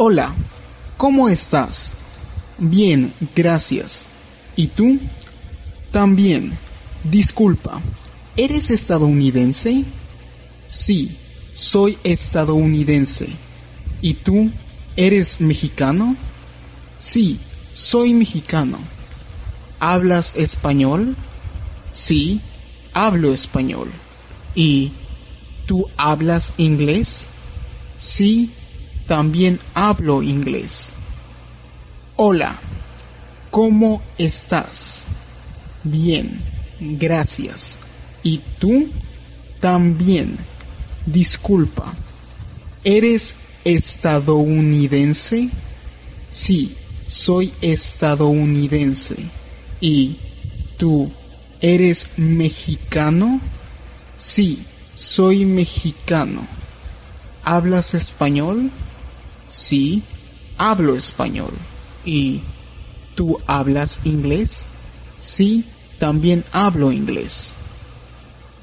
Hola, ¿cómo estás? Bien, gracias. ¿Y tú? También. Disculpa, ¿eres estadounidense? Sí, soy estadounidense. ¿Y tú? ¿Eres mexicano? Sí, soy mexicano. ¿Hablas español? Sí, hablo español. ¿Y tú hablas inglés? Sí, también hablo inglés. Hola, ¿cómo estás? Bien, gracias. ¿Y tú? También. Disculpa. ¿Eres estadounidense? Sí, soy estadounidense. ¿Y tú eres mexicano? Sí, soy mexicano. ¿Hablas español? Sí, hablo español. ¿Y tú hablas inglés? Sí, también hablo inglés.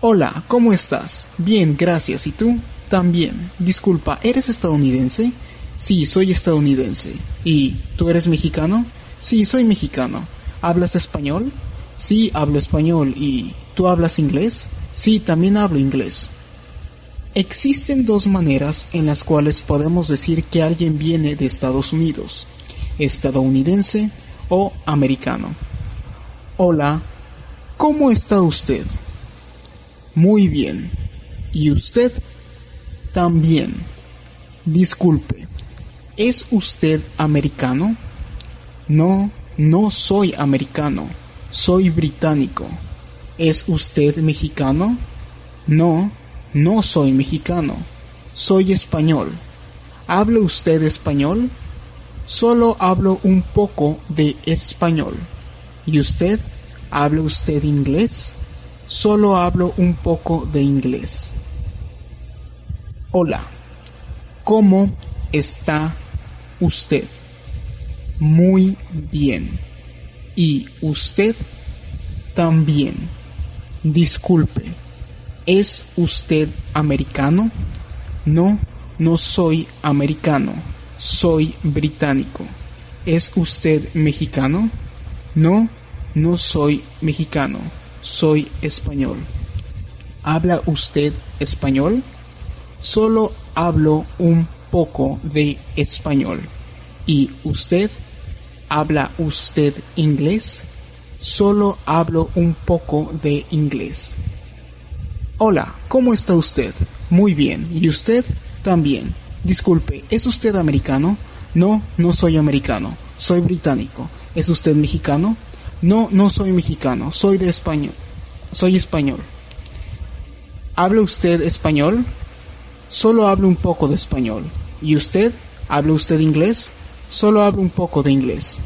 Hola, ¿cómo estás? Bien, gracias. ¿Y tú? También. Disculpa, ¿eres estadounidense? Sí, soy estadounidense. ¿Y tú eres mexicano? Sí, soy mexicano. ¿Hablas español? Sí, hablo español. ¿Y tú hablas inglés? Sí, también hablo inglés. Existen dos maneras en las cuales podemos decir que alguien viene de Estados Unidos, estadounidense o americano. Hola, ¿cómo está usted? Muy bien. ¿Y usted? También. Disculpe, ¿es usted americano? No, no soy americano, soy británico. ¿Es usted mexicano? No, no soy mexicano, soy español. ¿Habla usted español? Solo hablo un poco de español. ¿Y usted? ¿Habla usted inglés? Solo hablo un poco de inglés. Hola, ¿cómo está usted? Muy bien. ¿Y usted? También. Disculpe. ¿Es usted americano? No, no soy americano, soy británico. ¿Es usted mexicano? No, no soy mexicano, soy español. ¿Habla usted español? Solo hablo un poco de español. ¿Y usted? ¿Habla usted inglés? Solo hablo un poco de inglés. Hola, ¿cómo está usted? Muy bien. ¿Y usted? También. Disculpe, ¿es usted americano? No, no soy americano. Soy británico. ¿Es usted mexicano? No, no soy mexicano. Soy de España. Soy español. ¿Habla usted español? Solo hablo un poco de español. ¿Y usted? ¿Habla usted inglés? Solo hablo un poco de inglés.